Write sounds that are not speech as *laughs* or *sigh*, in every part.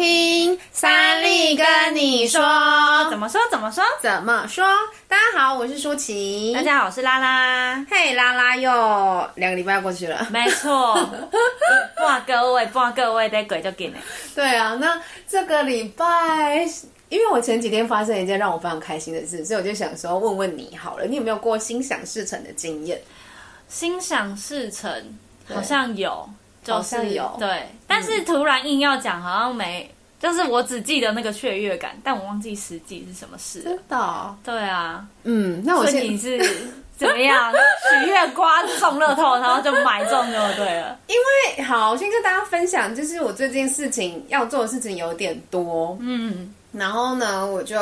听三立跟你说，怎么说？怎么说？怎么说？大家好，我是舒淇。大家好，我是拉拉。嘿，拉拉又两个礼拜过去了。没错，哇，各位，哇，各位，得鬼就给你。对啊，那这个礼拜，因为我前几天发生一件让我非常开心的事，所以我就想说问问你好了，你有没有过心想事成的经验？心想事成，好像有。就是有对，但是突然硬要讲，好像没，就是我只记得那个雀跃感，但我忘记实际是什么事。真的、哦？对啊，嗯，那我所以你是怎么样许愿刮中乐透，然后就买中就对了。因为好，我先跟大家分享，就是我最近事情要做的事情有点多，嗯，然后呢，我就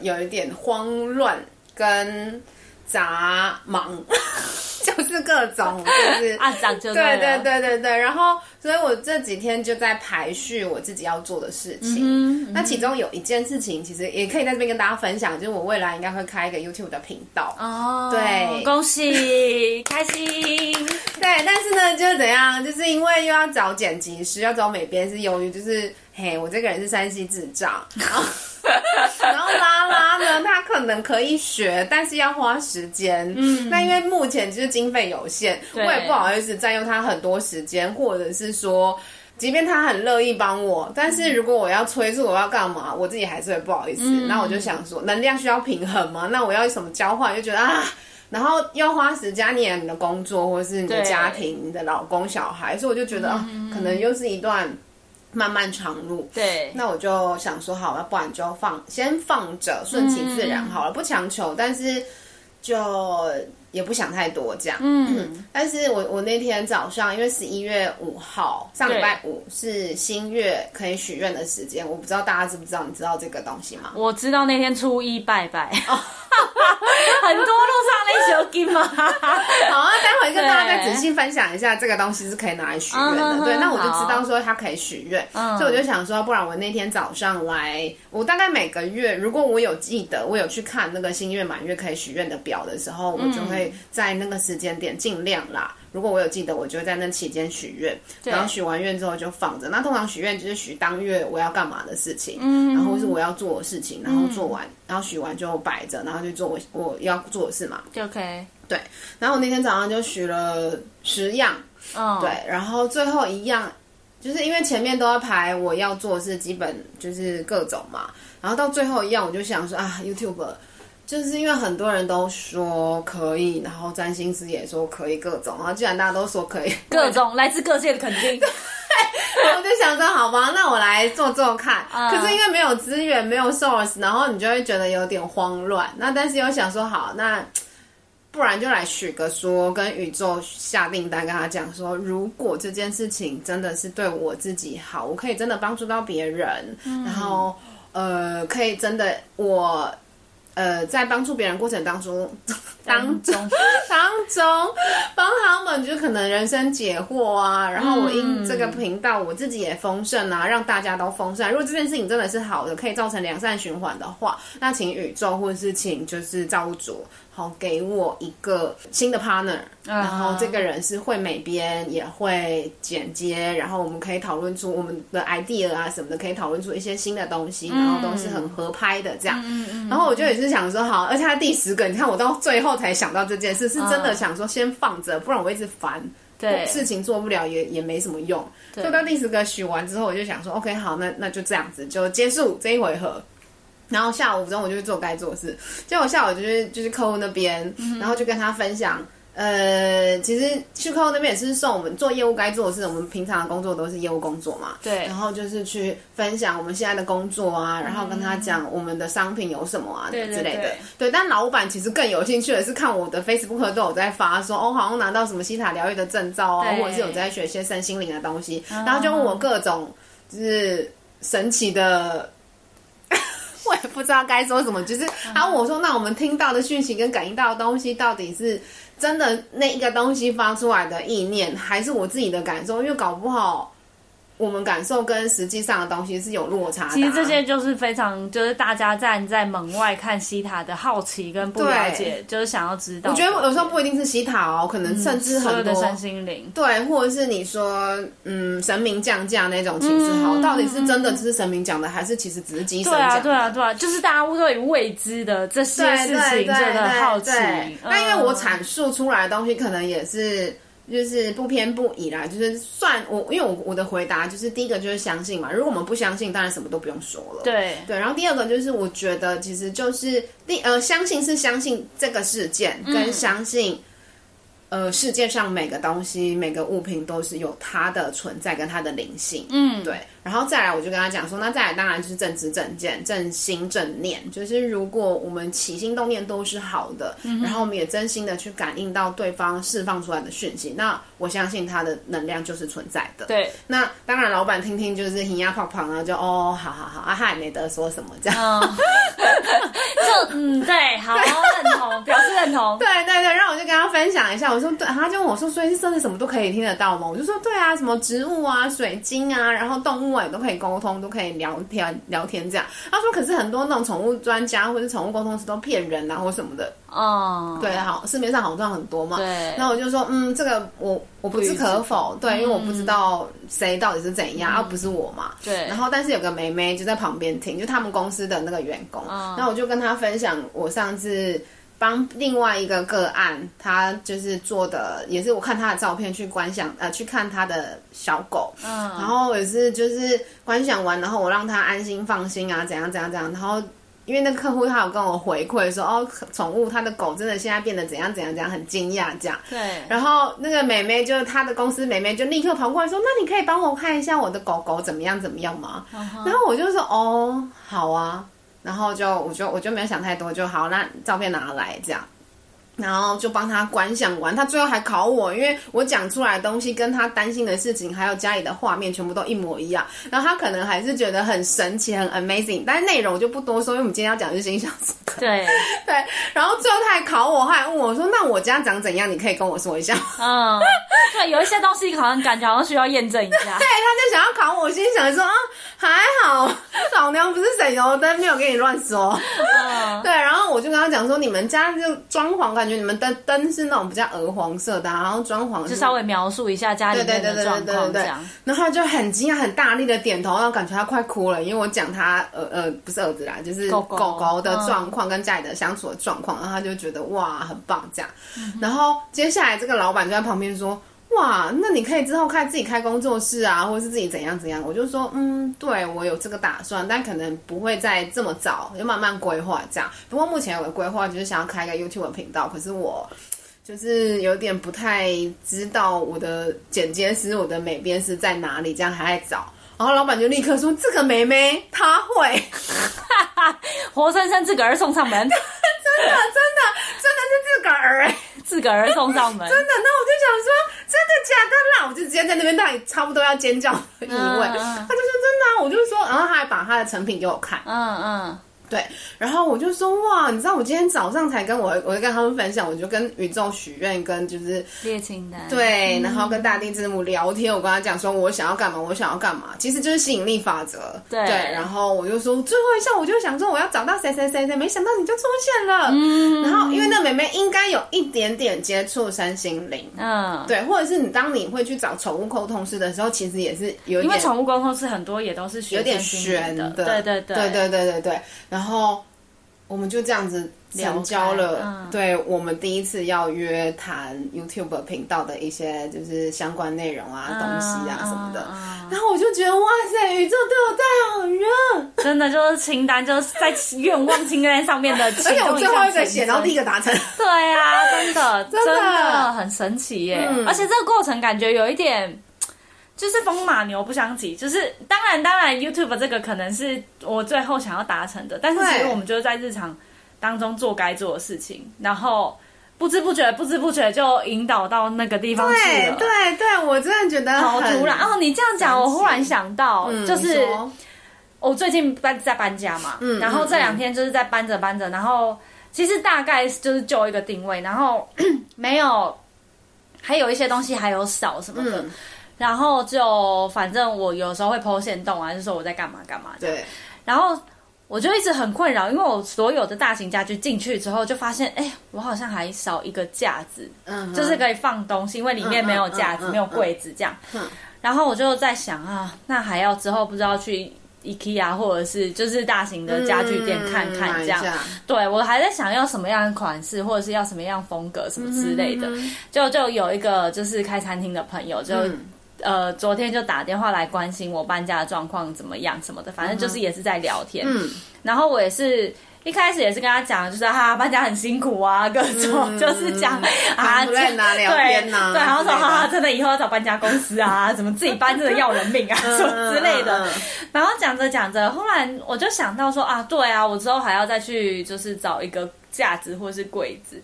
有一点慌乱跟杂忙。*laughs* 就是各种，*laughs* 就是啊，对对对对对。然后，所以我这几天就在排序我自己要做的事情。嗯嗯、那其中有一件事情，其实也可以在这边跟大家分享，就是我未来应该会开一个 YouTube 的频道。哦，对，恭喜，*laughs* 开心。对，但是呢，就是怎样，就是因为又要找剪辑师，要找美编，是由于就是嘿，我这个人是山西智障。然后 *laughs* 然后拉拉呢，他可能可以学，但是要花时间。嗯，那因为目前就是经费有限，我也不好意思占用他很多时间，或者是说，即便他很乐意帮我，但是如果我要催促我要干嘛，我自己还是会不好意思。嗯、那我就想说，能量需要平衡嘛，那我要什么交换？就觉得啊，然后要花时间，你的工作或者是你的家庭、你的老公、小孩，所以我就觉得、嗯、可能又是一段。漫漫长路，对，那我就想说，好，了不然就放，先放着，顺其自然好了，嗯、不强求，但是就也不想太多这样。嗯，*clears throat* 但是我我那天早上，因为十一月五号，上礼拜五是新月可以许愿的时间，我不知道大家知不知道，你知道这个东西吗？我知道那天初一拜拜。哦 *laughs* 很多路上那些金嘛，*laughs* 好啊，待会跟大家再仔细分享一下这个东西是可以拿来许愿的。对，那我就知道说它可以许愿，所以我就想说，不然我那天早上来，我大概每个月，如果我有记得，我有去看那个新月满月可以许愿的表的时候，我就会在那个时间点尽量啦。如果我有记得，我就会在那期间许愿，然后许完愿之后就放着。那通常许愿就是许当月我要干嘛的事情，嗯，然后是我要做的事情，然后做完，嗯、然后许完就摆着，然后就做我我要做的事嘛，就 OK。对，然后我那天早上就许了十样，嗯，对，然后最后一样就是因为前面都要排我要做的事，基本就是各种嘛，然后到最后一样我就想说啊，YouTube。就是因为很多人都说可以，然后占星师也说可以，各种，然后既然大家都说可以，*laughs* 各种来自各界的肯定，对，*laughs* 我就想说好吧，那我来做做看。嗯、可是因为没有资源，没有 source，然后你就会觉得有点慌乱。那但是又想说好，那不然就来许个说，跟宇宙下订单，跟他讲说，如果这件事情真的是对我自己好，我可以真的帮助到别人，嗯、然后呃，可以真的我。呃，在帮助别人过程当中，当中当中 *laughs* 帮他们，就可能人生解惑啊。然后我因这个频道，我自己也丰盛啊，让大家都丰盛。如果这件事情真的是好的，可以造成良善循环的话，那请宇宙或者是请就是造物主。好，给我一个新的 partner，、uh huh. 然后这个人是会美编，也会剪接，然后我们可以讨论出我们的 idea 啊什么的，可以讨论出一些新的东西，然后都是很合拍的这样。嗯、然后我就也是想说，好，而且他第十个，你看我到最后才想到这件事，是真的想说先放着，不然我一直烦，对，事情做不了也也没什么用。对。所以到第十个许完之后，我就想说，OK，好，那那就这样子就结束这一回合。然后下午中我就去做该做的事，结果下午就是就是客户那边，嗯、然后就跟他分享，呃，其实去客户那边也是送我们做业务该做的事，我们平常的工作都是业务工作嘛，对，然后就是去分享我们现在的工作啊，然后跟他讲我们的商品有什么啊、嗯、之类的，对，对，对，对，但老板其实更有兴趣的是看我的 Facebook 都有在发说，哦，好像拿到什么西塔疗愈的证照啊，或者是有在学一些身心灵的东西，嗯、然后就问我各种就是神奇的。*laughs* 我也不知道该说什么，就是他问我说：“那我们听到的讯息跟感应到的东西，到底是真的那一个东西发出来的意念，还是我自己的感受？因为搞不好我们感受跟实际上的东西是有落差的、啊。其实这些就是非常，就是大家站在门外看西塔的好奇跟不了解，就是想要知道。我觉得有时候不一定是西塔哦，可能甚至很多、嗯、的身心灵，对，或者是你说嗯神明降价那种其实好、嗯，到底是真的只是神明讲的，还是其实只是机神讲的？对啊，对啊，对啊，就是大家对未知的这些事情真的好奇。那因为我阐述出来的东西，可能也是。就是不偏不倚啦，就是算我，因为我我的回答就是第一个就是相信嘛，如果我们不相信，当然什么都不用说了。对对，然后第二个就是我觉得其实就是第呃相信是相信这个事件，跟相信。嗯呃，世界上每个东西、每个物品都是有它的存在跟它的灵性，嗯，对。然后再来，我就跟他讲说，那再来当然就是正知正见、正心正念，就是如果我们起心动念都是好的，嗯，然后我们也真心的去感应到对方释放出来的讯息，那我相信他的能量就是存在的。对。那当然，老板听听就是 hin ya 泡泡啊，就哦，好好好，啊，他也没得说什么这样。嗯 *laughs* 就嗯，对，好认同，表示认同。*laughs* 对对对，然后我就跟他分享一下，我说对，他就问我说，所以是真的什么都可以听得到吗？我就说对啊，什么植物啊、水晶啊，然后动物都可以沟通，都可以聊天聊天这样。他说，可是很多那种宠物专家或者宠物沟通师都骗人啊，或什么的。哦，对，好，市面上好像很多嘛。对。那我就说，嗯，这个我我不置可否，对，因为我不知道谁到底是怎样，而、嗯、不是我嘛。对。然后，但是有个妹妹就在旁边听，就他们公司的那个员工。嗯。那我就跟他分享，我上次帮另外一个个案，他就是做的，也是我看他的照片去观想，呃，去看他的小狗。嗯。然后也是就是观想完，然后我让他安心放心啊，怎样怎样怎样，然后。因为那个客户他有跟我回馈说，哦，宠物他的狗真的现在变得怎样怎样怎样，很惊讶这样。对。然后那个美妹就他的公司美妹就立刻跑过来说，那你可以帮我看一下我的狗狗怎么样怎么样吗？Uh-huh. 然后我就说，哦，好啊。然后就我就我就没有想太多，就好，那照片拿来这样。然后就帮他观想完，他最后还考我，因为我讲出来的东西跟他担心的事情，还有家里的画面全部都一模一样。然后他可能还是觉得很神奇、很 amazing，但是内容我就不多说，因为我们今天要讲的是心想事成。对 *laughs* 对。然后最后他还考我，他还问我说：“那我家长怎样？你可以跟我说一下。”嗯，对，有一些东西好像感觉好像需要验证一下。*laughs* 对，他就想要考我，我心想说：“啊，还好，老娘不是省油灯，没有跟你乱说。”嗯，对。然后我就跟他讲说：“你们家就装潢感。”觉你们的灯是那种比较鹅黄色的，然后装潢就稍微描述一下家里面的状况这样，然后他就很惊讶、很大力的点头，然后感觉他快哭了，因为我讲他呃呃不是儿子啦，就是狗狗的状况跟家里的相处的状况，然后他就觉得哇很棒这样，然后接下来这个老板就在旁边说。哇，那你可以之后开自己开工作室啊，或者是自己怎样怎样？我就说，嗯，对，我有这个打算，但可能不会再这么早，就慢慢规划这样。不过目前有个规划，就是想要开一个 YouTube 频道，可是我就是有点不太知道我的剪接师、我的美编师在哪里，这样还在找。然后老板就立刻说：“这个妹妹她会，*laughs* 活生生自个儿送上门，*laughs* 真的真的真的是自个儿自个儿送上门，*laughs* 真的。那我就想说？我就直接在那边，那里差不多要尖叫的意味。他就说真的、啊，我就说，然后他还把他的成品给我看，嗯嗯。”对，然后我就说哇，你知道我今天早上才跟我，我就跟他们分享，我就跟宇宙许愿，跟就是列清单，对、嗯，然后跟大地之母聊天，我跟他讲说我想要干嘛，我想要干嘛，其实就是吸引力法则，对，对，然后我就说最后一项，我就想说我要找到谁谁谁谁，没想到你就出现了，嗯，然后因为那妹妹应该有一点点接触身心灵，嗯，对，或者是你当你会去找宠物沟通师的时候，其实也是有点，因为宠物沟通师很多也都是学有点玄的，对对对对对对对对。然后我们就这样子成交了，嗯、对我们第一次要约谈 YouTube 频道的一些就是相关内容啊、嗯、东西啊什么的、嗯。然后我就觉得哇塞，宇宙对我太好了，*laughs* 真的就是清单就是在愿望清单上面的，*laughs* 而且我最后一个写，然后第一个达成。对啊，真的 *laughs* 真的，很神奇耶、嗯！而且这个过程感觉有一点。就是风马牛不相及，就是当然当然，YouTube 这个可能是我最后想要达成的，但是其实我们就是在日常当中做该做的事情，然后不知不觉不知不觉就引导到那个地方去了。对对对，我真的觉得好突然。哦，你这样讲，我忽然想到，嗯、就是我最近搬在搬家嘛，嗯，然后这两天就是在搬着搬着，然后其实大概就是就一个定位，然后没有还有一些东西还有少什么的。嗯然后就反正我有时候会 po 限动啊，就说我在干嘛干嘛。对。然后我就一直很困扰，因为我所有的大型家具进去之后，就发现，哎，我好像还少一个架子，嗯，就是可以放东西，因为里面没有架子，没有柜子这样。嗯。然后我就在想啊，那还要之后不知道去 IKEA 或者是就是大型的家具店看看这样。嗯、对，我还在想要什么样的款式，或者是要什么样风格什么之类的。嗯、就就有一个就是开餐厅的朋友就。嗯呃，昨天就打电话来关心我搬家的状况怎么样什么的，反正就是也是在聊天。嗯，然后我也是一开始也是跟他讲，就是哈、啊、搬家很辛苦啊，各种就是讲、嗯、啊，在哪聊天呢？对，然后说哈哈，真的以后要找搬家公司啊，怎么自己搬真的要人命啊，*laughs* 什么之类的。然后讲着讲着，忽然我就想到说啊，对啊，我之后还要再去就是找一个架子或是柜子。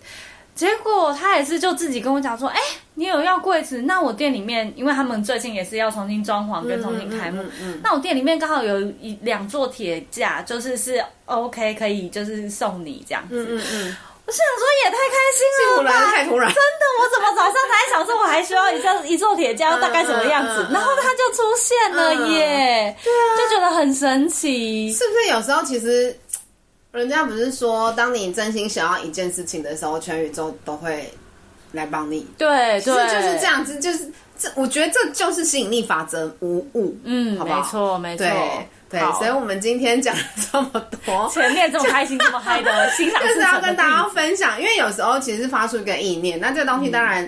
结果他也是就自己跟我讲说，哎，你有要柜子？那我店里面，因为他们最近也是要重新装潢跟重新开幕，嗯嗯嗯嗯、那我店里面刚好有一两座铁架，就是是 OK 可以就是送你这样子。嗯嗯嗯、我想说也太开心了吧，太突然，真的，我怎么早上才想说我还需要一座一座铁架，大概什么样子？然后他就出现了耶，对啊，就觉得很神奇。是不是有时候其实？人家不是说，当你真心想要一件事情的时候，全宇宙都会来帮你。对对，就是这样子，就是这，我觉得这就是吸引力法则无误。嗯，好不好？没错，没错。对对，所以我们今天讲了这么多，前面这么开心、这么嗨的欣赏，就是要跟大家分享。因为有时候其实是发出一个意念，那这个东西当然，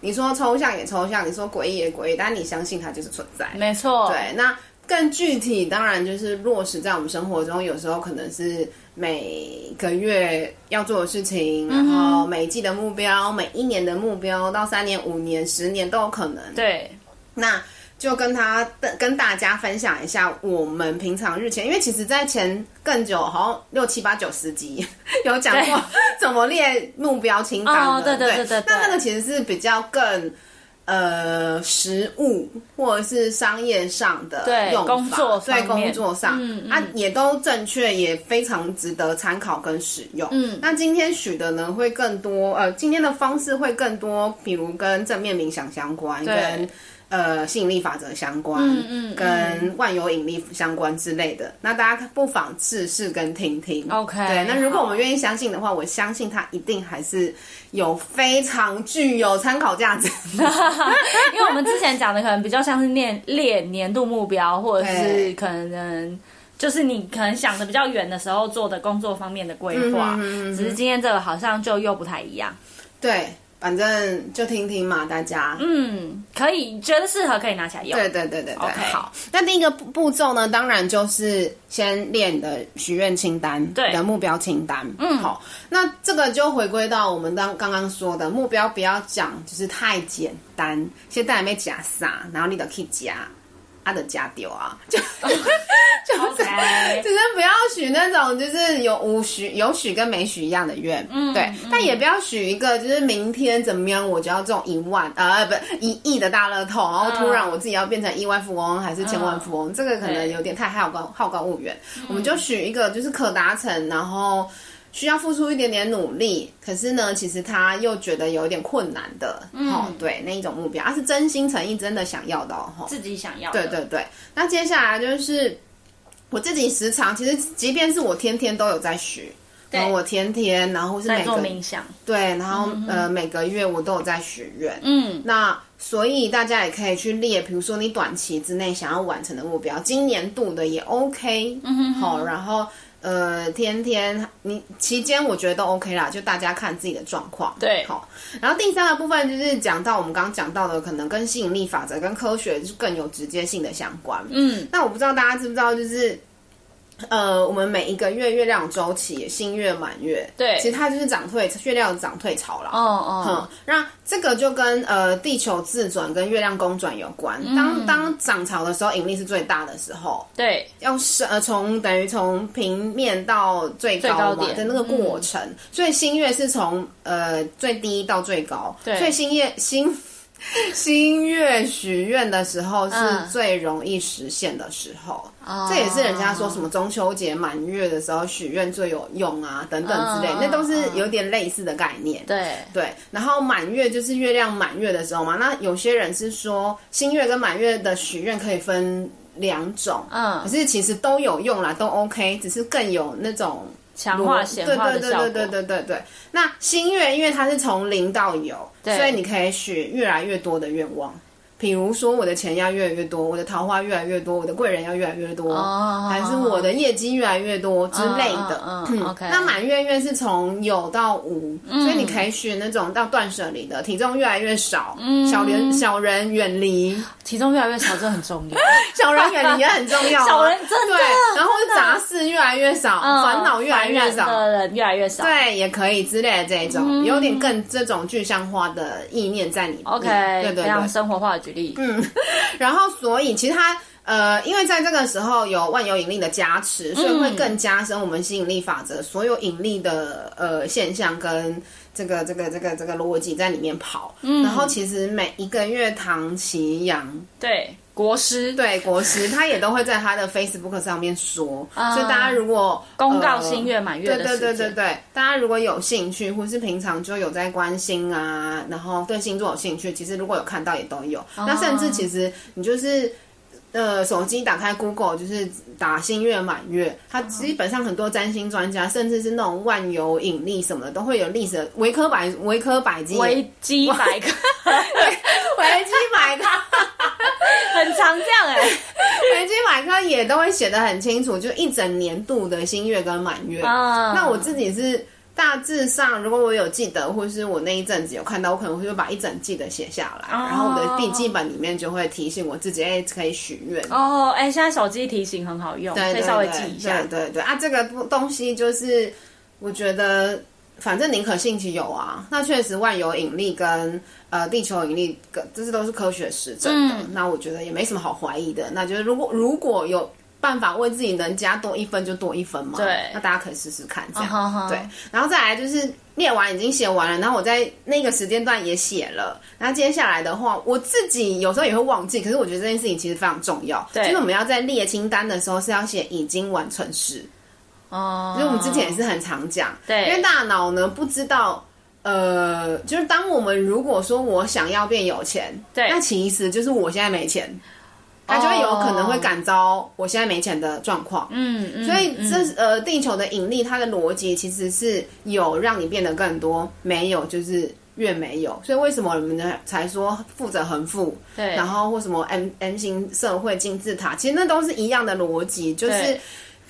你说抽象也抽象，你说诡异也诡异，但你相信它就是存在。没错。对，那更具体，当然就是落实在我们生活中，有时候可能是。每个月要做的事情，然后每一季的目标，每一年的目标，到三年、五年、十年都有可能。对，那就跟他跟大家分享一下我们平常日前，因为其实，在前更久，好像六七八九十集 *laughs* 有讲过 *laughs* 怎么列目标清单的。哦，对对对对，对，那那个其实是比较更。呃，实物或者是商业上的用法，工作在工作上，嗯，嗯啊，也都正确，也非常值得参考跟使用。嗯，那今天许的呢，会更多，呃，今天的方式会更多，比如跟正面冥想相关，跟。呃，吸引力法则相关，嗯嗯，跟万有引力相关之类的，那大家不妨试试跟听听。OK，对，那如果我们愿意相信的话，我相信它一定还是有非常具有参考价值。*laughs* 因为我们之前讲的可能比较像是列列年度目标，或者是可能就是你可能想的比较远的时候做的工作方面的规划，只是今天这个好像就又不太一样。对。反正就听听嘛，大家。嗯，可以，觉得适合可以拿起来用。对对对对对。Okay. 好，那第一个步骤呢，当然就是先列你的许愿清单，对的目标清单。嗯，好，那这个就回归到我们刚刚刚说的目标，不要讲就是太简单，现在还没假啥，然后你都可以加。他的家丢啊，*laughs* 就就 *laughs* 是就是不要许那种就是有无许有许跟没许一样的愿，嗯，对，嗯、但也不要许一个就是明天怎么样我就要中一万呃不一亿的大乐透，然后突然我自己要变成亿万富翁还是千万富翁，嗯、这个可能有点太好高好高骛远，嗯、我们就许一个就是可达成，然后。需要付出一点点努力，可是呢，其实他又觉得有一点困难的，嗯、哦，对，那一种目标，他是真心诚意真的想要的哦，自己想要，对对对。那接下来就是我自己时常，其实即便是我天天都有在许，对，我天天，然后是每个冥想，对，然后嗯呃每个月我都有在许愿，嗯，那所以大家也可以去列，比如说你短期之内想要完成的目标，今年度的也 OK，嗯哼哼，好，然后。呃，天天你期间我觉得都 OK 啦，就大家看自己的状况。对，好。然后第三个部分就是讲到我们刚刚讲到的，可能跟吸引力法则、跟科学是更有直接性的相关。嗯，那我不知道大家知不知道，就是。呃，我们每一个月月亮周期，新月满月，对，其实它就是涨退，月亮涨退潮了。哦哦，嗯，那这个就跟呃地球自转跟月亮公转有关。嗯、当当涨潮的时候，引力是最大的时候。对，要是呃从等于从平面到最高嘛的那个过程，嗯、所以新月是从呃最低到最高。对，所以新月新。*laughs* 新月许愿的时候是最容易实现的时候，嗯、这也是人家说什么中秋节满月的时候许愿最有用啊，等等之类，嗯、那都是有点类似的概念。对对，然后满月就是月亮满月的时候嘛，那有些人是说新月跟满月的许愿可以分两种，嗯，可是其实都有用啦，都 OK，只是更有那种。强化显化的效果。对对对对对对对。那心愿，因为它是从零到有，所以你可以许越来越多的愿望。比如说，我的钱要越来越多，我的桃花越来越多，我的贵人要越来越多，还是我的业绩越来越多之类的。嗯，OK。那满月月是从有到无，所以你可以选那种到断舍离的，体重越来越少，小人小人远离，体重越来越少，这很重要。*laughs* 小人远离也很重要，小人真的。然后杂事越来越少，烦恼越来越少，的人越来越少，对，也可以之类的这种，有点更这种具象化的意念在里面。OK，对对，非常生活化的。嗯，*laughs* 然后所以其实它呃，因为在这个时候有万有引力的加持，所以会更加深我们吸引力法则所有引力的呃现象跟这个这个这个这个逻辑在里面跑。嗯，然后其实每一个月唐奇阳对。国师。对国师，他也都会在他的 Facebook 上面说，嗯、所以大家如果公告新月满月的对对对对对，大家如果有兴趣，或是平常就有在关心啊，然后对星座有兴趣，其实如果有看到也都有。嗯、那甚至其实你就是呃手机打开 Google，就是打新月满月，它基本上很多占星专家，甚至是那种万有引力什么的，都会有历史的维科百维科百基维基百科。维基百科。很常这样哎、欸，维基百科也都会写的很清楚，就一整年度的新月跟满月。嗯、那我自己是大致上，如果我有记得，或是我那一阵子有看到，我可能会把一整季的写下来，哦、然后我的笔记本里面就会提醒我自己，哎，可以许愿。哦，哎，现在手机提醒很好用，可以稍微记一下。对对对啊，这个东西就是我觉得。反正宁可信其有啊，那确实万有引力跟呃地球引力，跟这些都是科学实证的。嗯、那我觉得也没什么好怀疑的。那就是如果如果有办法为自己能加多一分就多一分嘛。对，那大家可以试试看这样。Uh huh. 对，然后再来就是列完已经写完了，然后我在那个时间段也写了。那接下来的话，我自己有时候也会忘记，可是我觉得这件事情其实非常重要。对，就是我们要在列清单的时候是要写已经完成时。哦，因为我们之前也是很常讲，对，因为大脑呢不知道，呃，就是当我们如果说我想要变有钱，对，那其实就是我现在没钱，它就会有可能会感召我现在没钱的状况，嗯嗯，所以这呃地球的引力它的逻辑其实是有让你变得更多，没有就是越没有，所以为什么我们呢才说富者恒富，对，然后或什么 M M 型社会金字塔，其实那都是一样的逻辑，就是。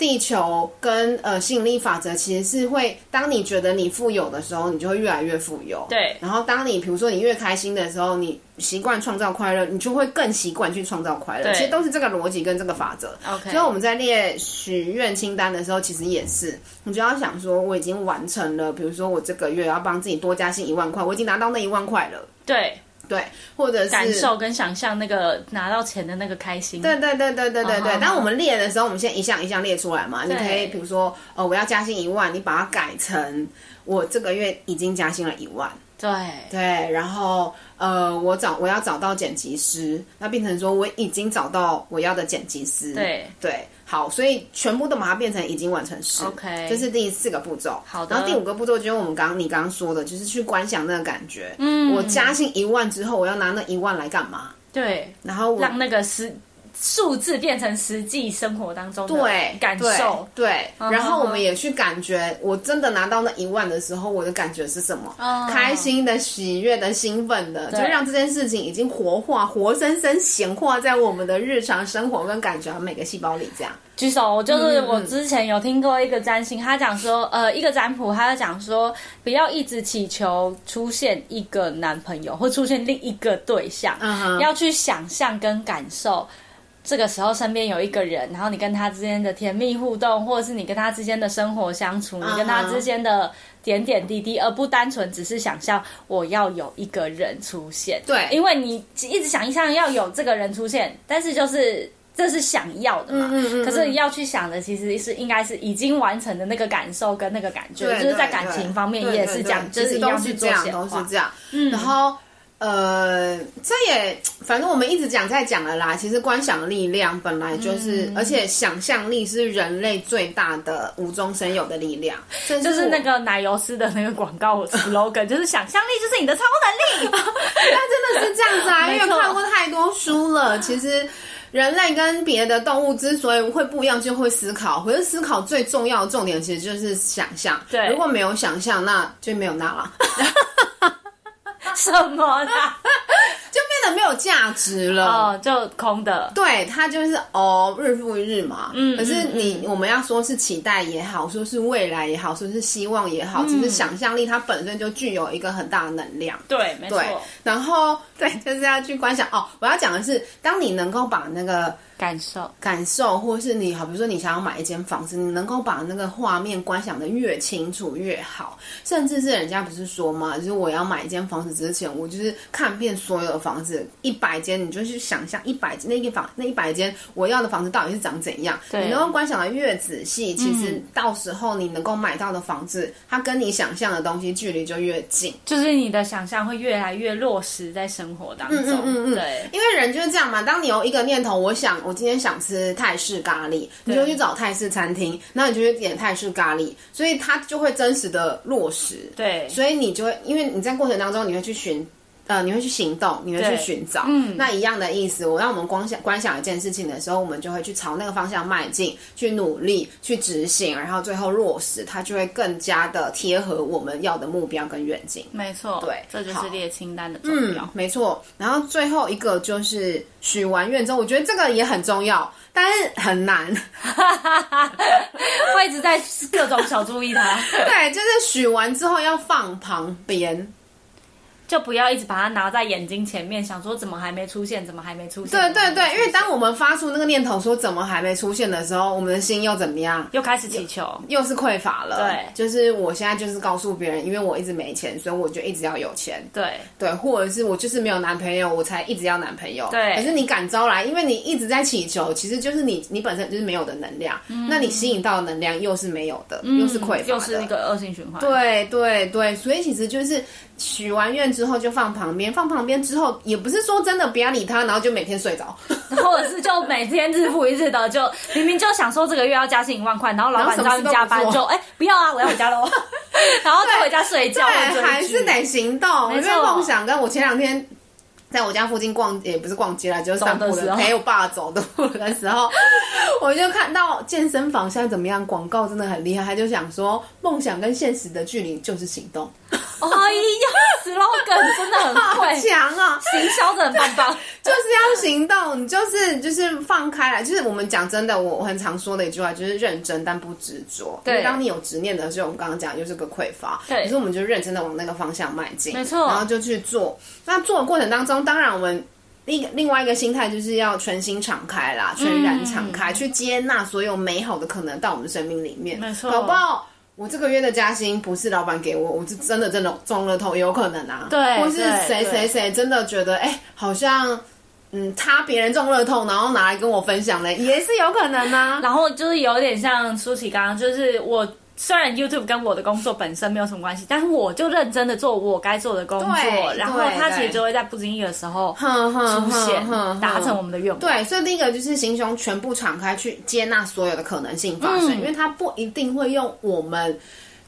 地球跟呃吸引力法则其实是会，当你觉得你富有的时候，你就会越来越富有。对。然后当你比如说你越开心的时候，你习惯创造快乐，你就会更习惯去创造快乐。对。其实都是这个逻辑跟这个法则。OK。所以我们在列许愿清单的时候，其实也是，你就要想说，我已经完成了，比如说我这个月要帮自己多加薪一万块，我已经拿到那一万块了。对。对，或者是感受跟想象那个拿到钱的那个开心。对对对对对对对。当我们列的时候，我们先一项一项列出来嘛。你可以比如说，哦，我要加薪一万，你把它改成我这个月已经加薪了一万。对对，然后呃，我找我要找到剪辑师，那变成说我已经找到我要的剪辑师。对对。好，所以全部都把它变成已经完成时。OK，这是第四个步骤。好的，然后第五个步骤就是我们刚刚你刚刚说的，就是去观想那个感觉。嗯，我加薪一万之后，我要拿那一万来干嘛？对，然后我让那个是。数字变成实际生活当中的感受，对，uh. 然后我们也去感觉，我真的拿到那一万的时候，我的感觉是什么？Uh. 开心的、喜悦的、兴奋的，对就让这件事情已经活化、活生生显化在我们的日常生活跟感觉每个细胞里。这样举手，就是我之前有听过一个占星，他讲说，呃，一个占卜，他就讲说，不要一直祈求出现一个男朋友或出现另一个对象，uh. 要去想象跟感受。这个时候身边有一个人，然后你跟他之间的甜蜜互动，或者是你跟他之间的生活相处，你跟他之间的点点滴滴，而不单纯只是想象我要有一个人出现。对，因为你一直想一想要有这个人出现，但是就是这是想要的嘛。嗯嗯嗯。可是要去想的其实是应该是已经完成的那个感受跟那个感觉，就是在感情方面也是这样，就是一样去做显化，都是这样。嗯，然后。呃，这也反正我们一直讲在讲了啦。其实观想的力量本来就是，嗯、而且想象力是人类最大的无中生有的力量。是就是那个奶油丝的那个广告 slogan，就是想象力就是你的超能力。*laughs* 那真的是这样子啊，因为看过太多书了。其实人类跟别的动物之所以会不一样，就会思考。可是思考最重要的重点，其实就是想象。对，如果没有想象，那就没有那了。*laughs* 什么呢？*laughs* 就变得没有价值了哦，就空的。对，它就是哦，日复一日嘛。嗯，可是你、嗯、我们要说是期待也好，说是未来也好，说是希望也好，其实想象力它本身就具有一个很大的能量。对，没错。然后对，就是要去观想哦。我要讲的是，当你能够把那个。感受，感受，或是你好，比如说你想要买一间房子，你能够把那个画面观想的越清楚越好，甚至是人家不是说嘛，就是我要买一间房子之前，我就是看遍所有的房子一百间，你就去想象一百那个房那一百间我要的房子到底是长怎样。对，你能够观想的越仔细，其实到时候你能够买到的房子，嗯、它跟你想象的东西距离就越近，就是你的想象会越来越落实在生活当中。嗯嗯嗯，嗯，对，因为人就是这样嘛，当你有一个念头，我想。我今天想吃泰式咖喱，你就去找泰式餐厅，然后你就去点泰式咖喱，所以它就会真实的落实。对，所以你就会，因为你在过程当中你会去寻。呃，你会去行动，你会去寻找，嗯，那一样的意思。我让我们光想观想一件事情的时候，我们就会去朝那个方向迈进，去努力，去执行，然后最后落实，它就会更加的贴合我们要的目标跟愿景。没错，对，这就是列清单的重要。嗯，没错。然后最后一个就是许完愿之后，我觉得这个也很重要，但是很难，*laughs* 我一直在各种小注意它。*laughs* 对，就是许完之后要放旁边。就不要一直把它拿在眼睛前面，想说怎么还没出现，怎么还没出现？对对对，因为当我们发出那个念头说怎么还没出现的时候，我们的心又怎么样？又开始祈求，又，又是匮乏了。对，就是我现在就是告诉别人，因为我一直没钱，所以我就一直要有钱。对对，或者是我就是没有男朋友，我才一直要男朋友。对，可是你敢招来，因为你一直在祈求，其实就是你你本身就是没有的能量，嗯、那你吸引到的能量又是没有的，嗯、又是匮乏的，又是那个恶性循环。对对对，所以其实就是。许完愿之后就放旁边，放旁边之后也不是说真的不要理他，然后就每天睡着，*laughs* 或者是就每天日复一日的，就明明就想说这个月要加薪一万块，然后老板让你加班就哎、欸、不要啊，我要回家喽 *laughs* *laughs* 然后就回家睡觉，对，还是得行动，因为梦想跟我前两天。在我家附近逛，也不是逛街啦，就是散步的，陪我爸走的路的时候，我就看到健身房现在怎么样，广告真的很厉害，他就想说，梦想跟现实的距离就是行动。哎呀，slogan 真的很会 *laughs* 强啊，行销的很棒棒，*laughs* 就是要行动，你就是就是放开来，就是我们讲真的，我我很常说的一句话，就是认真但不执着。对，当你有执念的时候，我们刚刚讲就是个匮乏，对，可是我们就认真的往那个方向迈进，没错，然后就去做。那做的过程当中。当然，我们另另外一个心态就是要全心敞开啦，全然敞开，嗯、去接纳所有美好的可能到我们生命里面。没错，搞不好我这个月的加薪不是老板给我，我是真的真的中了头，也有可能啊。对，或是谁谁谁真的觉得，哎、欸，好像嗯，他别人中乐透，然后拿来跟我分享嘞，也是有可能啊。然后就是有点像舒淇刚刚，就是我。虽然 YouTube 跟我的工作本身没有什么关系，但是我就认真的做我该做的工作，然后它其实就会在不经意的时候出现，达成我们的愿望。对，所以第一个就是心胸全部敞开，去接纳所有的可能性发生，嗯、因为它不一定会用我们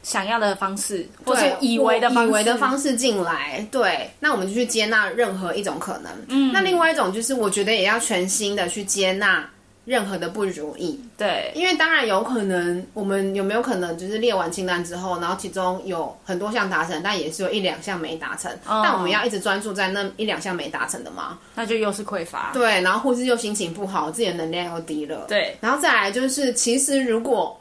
想要的方式，或是以为的方式，以为的方式进来。对，那我们就去接纳任何一种可能。嗯，那另外一种就是，我觉得也要全心的去接纳。任何的不如意，对，因为当然有可能，我们有没有可能就是列完清单之后，然后其中有很多项达成，但也是有一两项没达成，哦、但我们要一直专注在那一两项没达成的嘛？那就又是匮乏，对，然后或是又心情不好，自己的能量又低了，对，然后再来就是，其实如果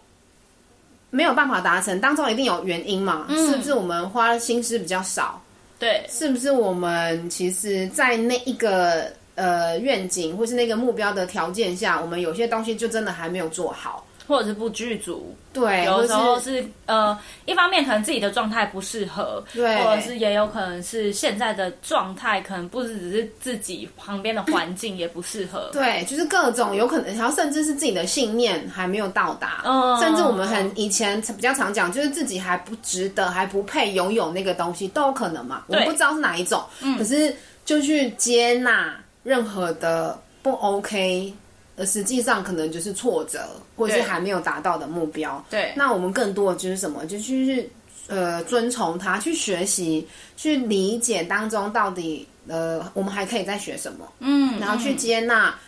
没有办法达成，当中一定有原因嘛？嗯、是不是我们花心思比较少？对，是不是我们其实，在那一个。呃，愿景或是那个目标的条件下，我们有些东西就真的还没有做好。或者是不具足，对，有时候是，呃，一方面可能自己的状态不适合，对，或者是也有可能是现在的状态可能不是只是自己旁边的环境也不适合，对，就是各种有可能，然后甚至是自己的信念还没有到达，嗯，甚至我们很以前比较常讲，就是自己还不值得，还不配拥有那个东西，都有可能嘛，我们不知道是哪一种，嗯，可是就去接纳任何的不 OK。呃，实际上可能就是挫折，或者是还没有达到的目标。对，那我们更多的就是什么？就去呃遵从它，去学习，去理解当中到底呃我们还可以再学什么。嗯，然后去接纳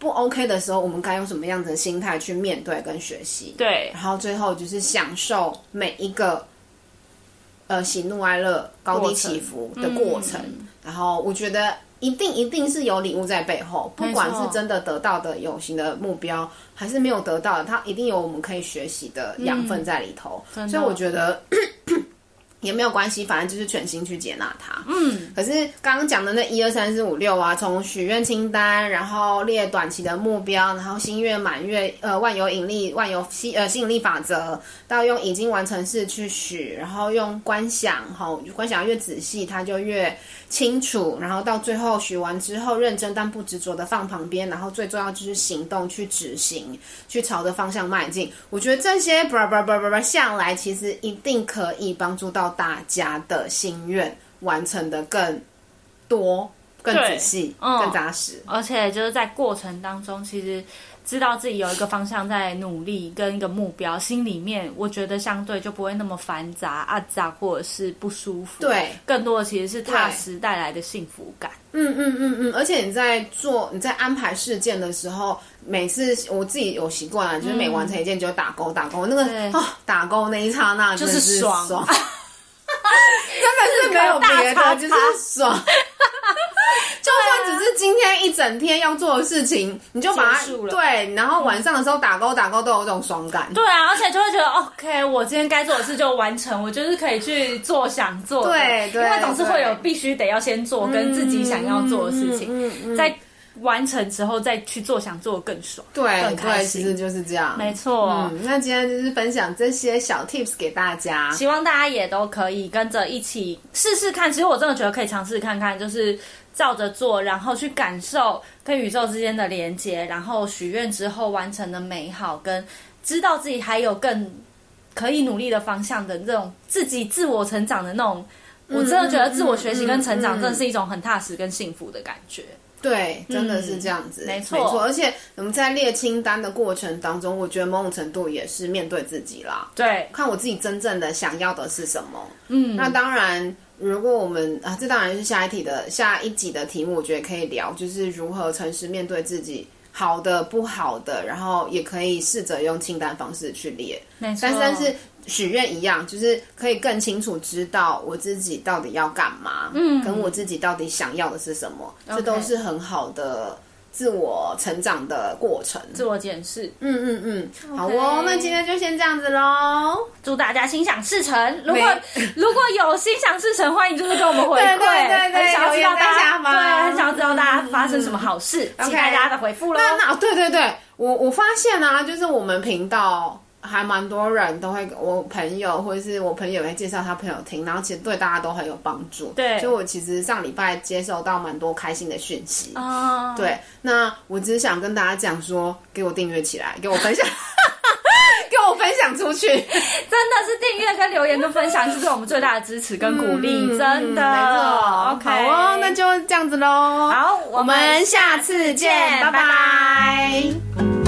不 OK 的时候，我们该用什么样子的心态去面对跟学习。对，然后最后就是享受每一个呃喜怒哀乐、高低起伏的过程。嗯，然后我觉得。一定一定是有礼物在背后，不管是真的得到的有形的目标，还是没有得到的，它一定有我们可以学习的养分在里头。嗯、所以我觉得。*coughs* 也没有关系，反正就是全心去接纳它。嗯，可是刚刚讲的那一二三四五六啊，从许愿清单，然后列短期的目标，然后新月满月，呃，万有引力，万有吸呃吸引力法则，到用已经完成式去许，然后用观想，哈，观想越仔细，它就越清楚。然后到最后学完之后，认真但不执着的放旁边，然后最重要就是行动去执行，去朝着方向迈进。我觉得这些叭叭叭叭叭下来，其实一定可以帮助到。大家的心愿完成的更多、更仔细、嗯、更扎实，而且就是在过程当中，其实知道自己有一个方向在努力，跟一个目标，心里面我觉得相对就不会那么繁杂、啊杂或者是不舒服。对，更多的其实是踏实带来的幸福感。嗯嗯嗯嗯，而且你在做、你在安排事件的时候，每次我自己有习惯了，就是每完成一件就打勾打勾，那个啊、哦、打勾那一刹那就是爽。*laughs* 真的是没有别的，*laughs* 就是爽。*laughs* 就算只是今天一整天要做的事情，你就把它对，然后晚上的时候打勾打勾都有这种爽感。对啊，而且就会觉得 OK，我今天该做的事就完成，我就是可以去做想做的。对对，因为总是会有必须得要先做跟自己想要做的事情，在。完成之后再去做，想做的更爽，对，更开心，其实就是这样，没错。嗯，那今天就是分享这些小 tips 给大家，希望大家也都可以跟着一起试试看。其实我真的觉得可以尝试看看，就是照着做，然后去感受跟宇宙之间的连接，然后许愿之后完成的美好，跟知道自己还有更可以努力的方向的这种自己自我成长的那种，嗯，我真的觉得自我学习跟成长真的是一种很踏实跟幸福的感觉。对，真的是这样子，嗯、没错，没错。而且我们在列清单的过程当中，我觉得某种程度也是面对自己啦。对，看我自己真正的想要的是什么。嗯，那当然，如果我们啊，这当然是下一题的下一集的题目，我觉得可以聊，就是如何诚实面对自己，好的、不好的，然后也可以试着用清单方式去列。没错，但是但是。许愿一样，就是可以更清楚知道我自己到底要干嘛，嗯，跟我自己到底想要的是什么，嗯、这都是很好的自我成长的过程，自我检视。嗯嗯嗯，好哦.那今天就先这样子喽，祝大家心想事成。如果如果有心想事成，欢迎就是跟我们回馈，对对对对，很想要知道大家对，很想要知道大家发生什么好事，嗯、期待大家的回复喽。那那对对对，我我发现啊，就是我们频道。还蛮多人都会，我朋友或者是我朋友会介绍他朋友听，然后其实对大家都很有帮助。对，所以我其实上礼拜接收到蛮多开心的讯息。哦，对，那我只是想跟大家讲说，给我订阅起来，给我分享，*laughs* 给我分享出去，真的是订阅跟留言跟分享是对我们最大的支持跟鼓励，嗯、真的。没错，OK，好哦，那就这样子喽。好，我们下次见，拜拜。拜拜。